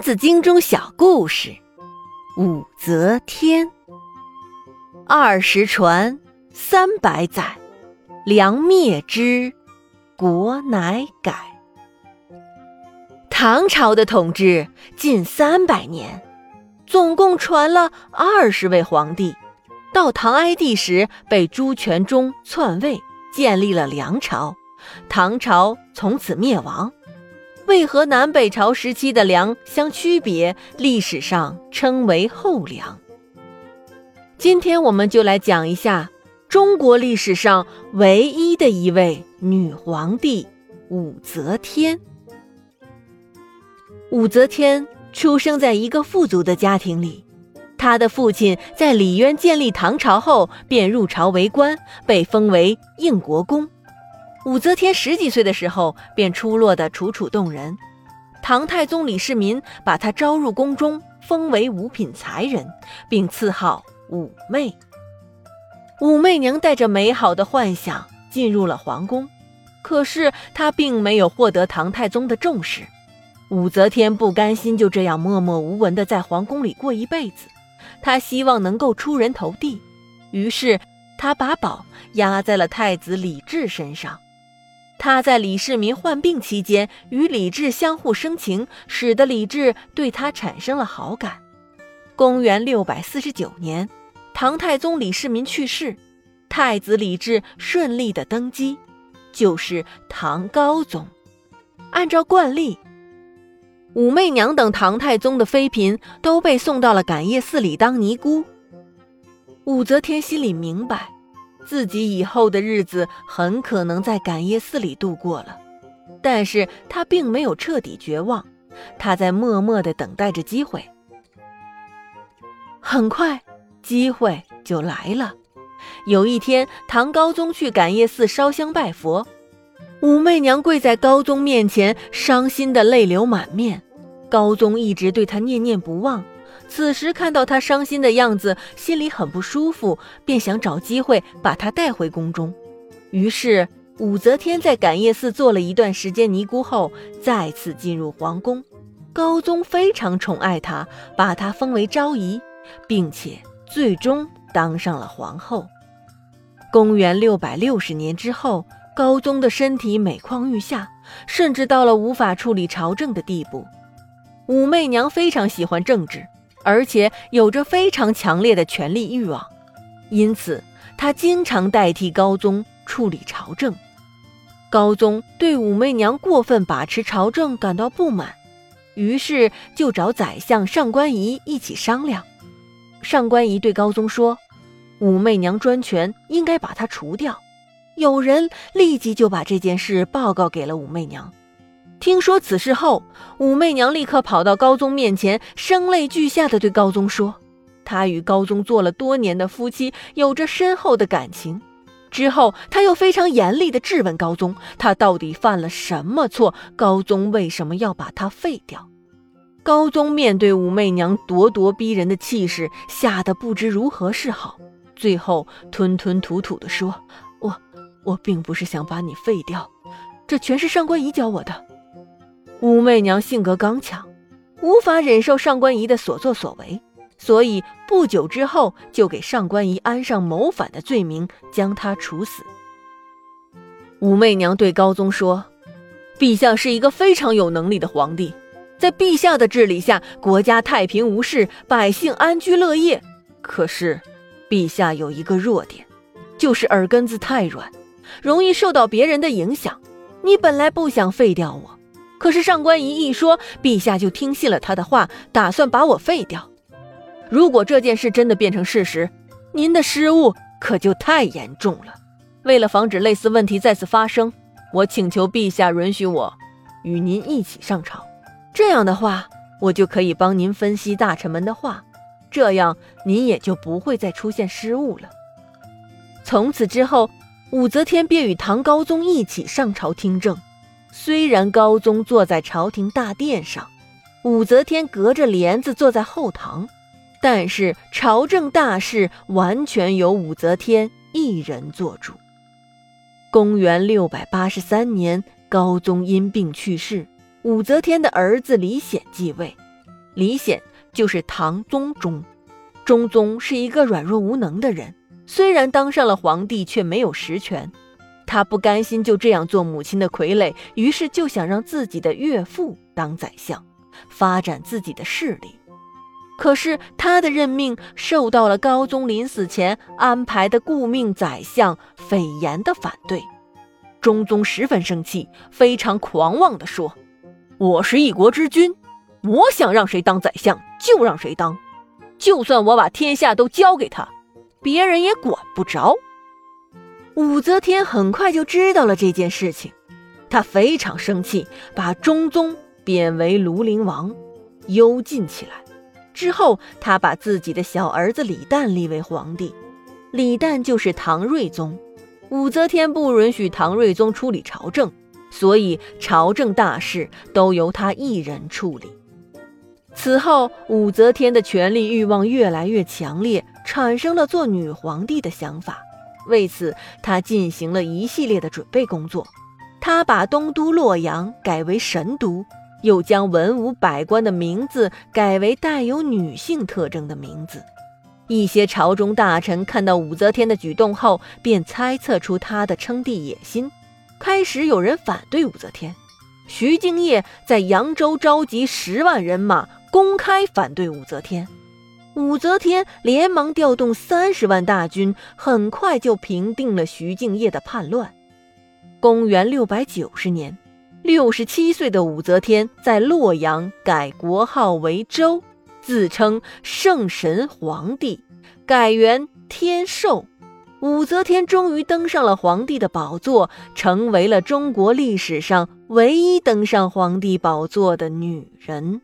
三字经中小故事：武则天。二十传，三百载，梁灭之，国乃改。唐朝的统治近三百年，总共传了二十位皇帝。到唐哀帝时，被朱全忠篡位，建立了梁朝，唐朝从此灭亡。为何南北朝时期的梁相区别？历史上称为后梁。今天我们就来讲一下中国历史上唯一的一位女皇帝武则天。武则天出生在一个富足的家庭里，她的父亲在李渊建立唐朝后便入朝为官，被封为应国公。武则天十几岁的时候便出落得楚楚动人，唐太宗李世民把她招入宫中，封为五品才人，并赐号武媚。武媚娘带着美好的幻想进入了皇宫，可是她并没有获得唐太宗的重视。武则天不甘心就这样默默无闻地在皇宫里过一辈子，她希望能够出人头地，于是她把宝压在了太子李治身上。他在李世民患病期间与李治相互生情，使得李治对他产生了好感。公元六百四十九年，唐太宗李世民去世，太子李治顺利的登基，就是唐高宗。按照惯例，武媚娘等唐太宗的妃嫔都被送到了感业寺里当尼姑。武则天心里明白。自己以后的日子很可能在感业寺里度过了，但是他并没有彻底绝望，他在默默地等待着机会。很快，机会就来了。有一天，唐高宗去感业寺烧香拜佛，武媚娘跪在高宗面前，伤心的泪流满面。高宗一直对她念念不忘。此时看到他伤心的样子，心里很不舒服，便想找机会把他带回宫中。于是武则天在感业寺做了一段时间尼姑后，再次进入皇宫。高宗非常宠爱她，把她封为昭仪，并且最终当上了皇后。公元六百六十年之后，高宗的身体每况愈下，甚至到了无法处理朝政的地步。武媚娘非常喜欢政治。而且有着非常强烈的权力欲望，因此他经常代替高宗处理朝政。高宗对武媚娘过分把持朝政感到不满，于是就找宰相上官仪一起商量。上官仪对高宗说：“武媚娘专权，应该把她除掉。”有人立即就把这件事报告给了武媚娘。听说此事后，武媚娘立刻跑到高宗面前，声泪俱下的对高宗说：“她与高宗做了多年的夫妻，有着深厚的感情。”之后，她又非常严厉的质问高宗：“他到底犯了什么错？高宗为什么要把他废掉？”高宗面对武媚娘咄咄逼人的气势，吓得不知如何是好，最后吞吞吐吐的说：“我，我并不是想把你废掉，这全是上官仪教我的。”武媚娘性格刚强，无法忍受上官仪的所作所为，所以不久之后就给上官仪安上谋反的罪名，将他处死。武媚娘对高宗说：“陛下是一个非常有能力的皇帝，在陛下的治理下，国家太平无事，百姓安居乐业。可是，陛下有一个弱点，就是耳根子太软，容易受到别人的影响。你本来不想废掉我。”可是上官仪一说，陛下就听信了他的话，打算把我废掉。如果这件事真的变成事实，您的失误可就太严重了。为了防止类似问题再次发生，我请求陛下允许我与您一起上朝。这样的话，我就可以帮您分析大臣们的话，这样您也就不会再出现失误了。从此之后，武则天便与唐高宗一起上朝听政。虽然高宗坐在朝廷大殿上，武则天隔着帘子坐在后堂，但是朝政大事完全由武则天一人做主。公元六百八十三年，高宗因病去世，武则天的儿子李显继位。李显就是唐宗忠。中宗是一个软弱无能的人，虽然当上了皇帝，却没有实权。他不甘心就这样做母亲的傀儡，于是就想让自己的岳父当宰相，发展自己的势力。可是他的任命受到了高宗临死前安排的顾命宰相斐严的反对。中宗十分生气，非常狂妄地说：“我是一国之君，我想让谁当宰相就让谁当。”就算我把天下都交给他，别人也管不着。武则天很快就知道了这件事情，她非常生气，把中宗贬为庐陵王，幽禁起来。之后，她把自己的小儿子李旦立为皇帝，李旦就是唐睿宗。武则天不允许唐睿宗处理朝政，所以朝政大事都由他一人处理。此后，武则天的权力欲望越来越强烈，产生了做女皇帝的想法。为此，他进行了一系列的准备工作。他把东都洛阳改为神都，又将文武百官的名字改为带有女性特征的名字。一些朝中大臣看到武则天的举动后，便猜测出她的称帝野心。开始有人反对武则天，徐敬业在扬州召集十万人马。公开反对武则天，武则天连忙调动三十万大军，很快就平定了徐敬业的叛乱。公元六百九十年，六十七岁的武则天在洛阳改国号为周，自称圣神皇帝，改元天寿。武则天终于登上了皇帝的宝座，成为了中国历史上唯一登上皇帝宝座的女人。